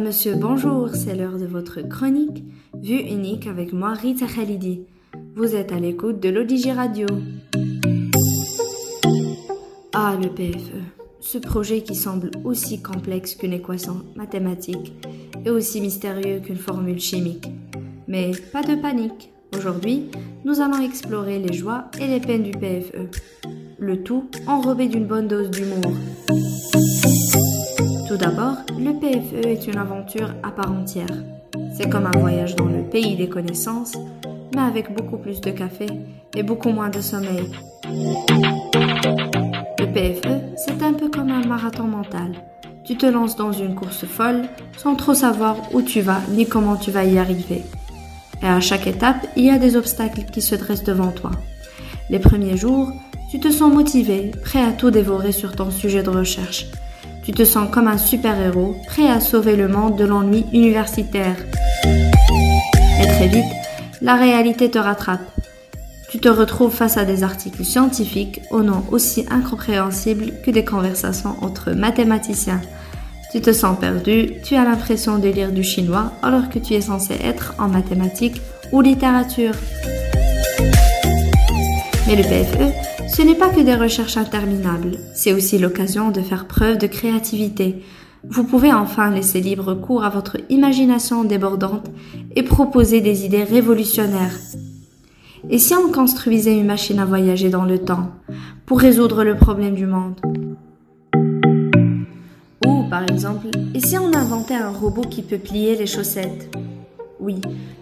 Monsieur, bonjour, c'est l'heure de votre chronique Vue unique avec moi, Rita Khalidi. Vous êtes à l'écoute de l'Odigi Radio. Ah, le PFE, ce projet qui semble aussi complexe qu'une équation mathématique et aussi mystérieux qu'une formule chimique. Mais pas de panique, aujourd'hui, nous allons explorer les joies et les peines du PFE. Le tout enrobé d'une bonne dose d'humour. Tout d'abord, le PFE est une aventure à part entière. C'est comme un voyage dans le pays des connaissances, mais avec beaucoup plus de café et beaucoup moins de sommeil. Le PFE, c'est un peu comme un marathon mental. Tu te lances dans une course folle sans trop savoir où tu vas ni comment tu vas y arriver. Et à chaque étape, il y a des obstacles qui se dressent devant toi. Les premiers jours, tu te sens motivé, prêt à tout dévorer sur ton sujet de recherche. Tu te sens comme un super-héros, prêt à sauver le monde de l'ennui universitaire. Mais très vite, la réalité te rattrape. Tu te retrouves face à des articles scientifiques au nom aussi incompréhensibles que des conversations entre mathématiciens. Tu te sens perdu, tu as l'impression de lire du chinois alors que tu es censé être en mathématiques ou littérature. Mais le PFE, ce n'est pas que des recherches interminables, c'est aussi l'occasion de faire preuve de créativité. Vous pouvez enfin laisser libre cours à votre imagination débordante et proposer des idées révolutionnaires. Et si on construisait une machine à voyager dans le temps pour résoudre le problème du monde? Ou par exemple, et si on inventait un robot qui peut plier les chaussettes? Oui,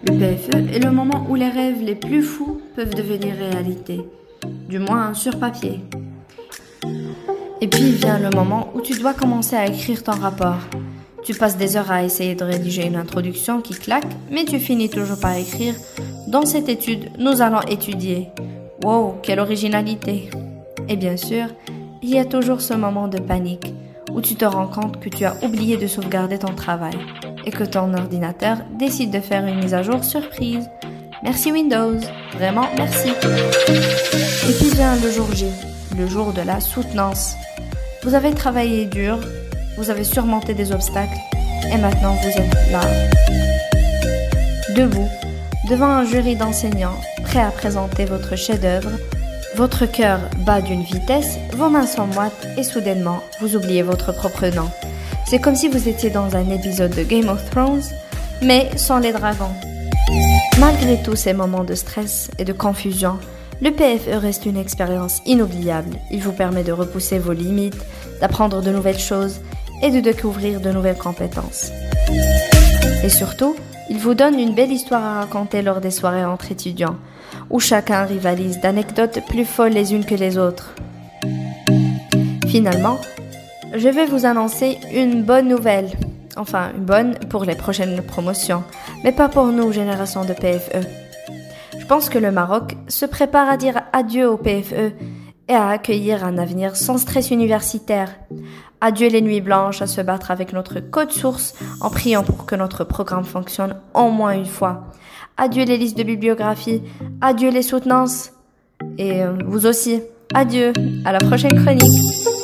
le PFE est le moment où les rêves les plus fous peuvent devenir réalité du moins sur papier. Et puis vient le moment où tu dois commencer à écrire ton rapport. Tu passes des heures à essayer de rédiger une introduction qui claque, mais tu finis toujours par écrire Dans cette étude, nous allons étudier. Wow, quelle originalité! Et bien sûr, il y a toujours ce moment de panique où tu te rends compte que tu as oublié de sauvegarder ton travail et que ton ordinateur décide de faire une mise à jour surprise. Merci Windows, vraiment merci. Et puis vient le jour J, le jour de la soutenance. Vous avez travaillé dur, vous avez surmonté des obstacles et maintenant vous êtes là. Debout, devant un jury d'enseignants, prêts à présenter votre chef-d'œuvre, votre cœur bat d'une vitesse, vos mains sont moites et soudainement, vous oubliez votre propre nom. C'est comme si vous étiez dans un épisode de Game of Thrones, mais sans les dragons. Malgré tous ces moments de stress et de confusion, le PFE reste une expérience inoubliable. Il vous permet de repousser vos limites, d'apprendre de nouvelles choses et de découvrir de nouvelles compétences. Et surtout, il vous donne une belle histoire à raconter lors des soirées entre étudiants, où chacun rivalise d'anecdotes plus folles les unes que les autres. Finalement, je vais vous annoncer une bonne nouvelle. Enfin, une bonne pour les prochaines promotions, mais pas pour nous, génération de PFE. Je pense que le Maroc se prépare à dire adieu au PFE et à accueillir un avenir sans stress universitaire. Adieu les nuits blanches à se battre avec notre code source en priant pour que notre programme fonctionne au moins une fois. Adieu les listes de bibliographie, adieu les soutenances. Et euh, vous aussi, adieu, à la prochaine chronique.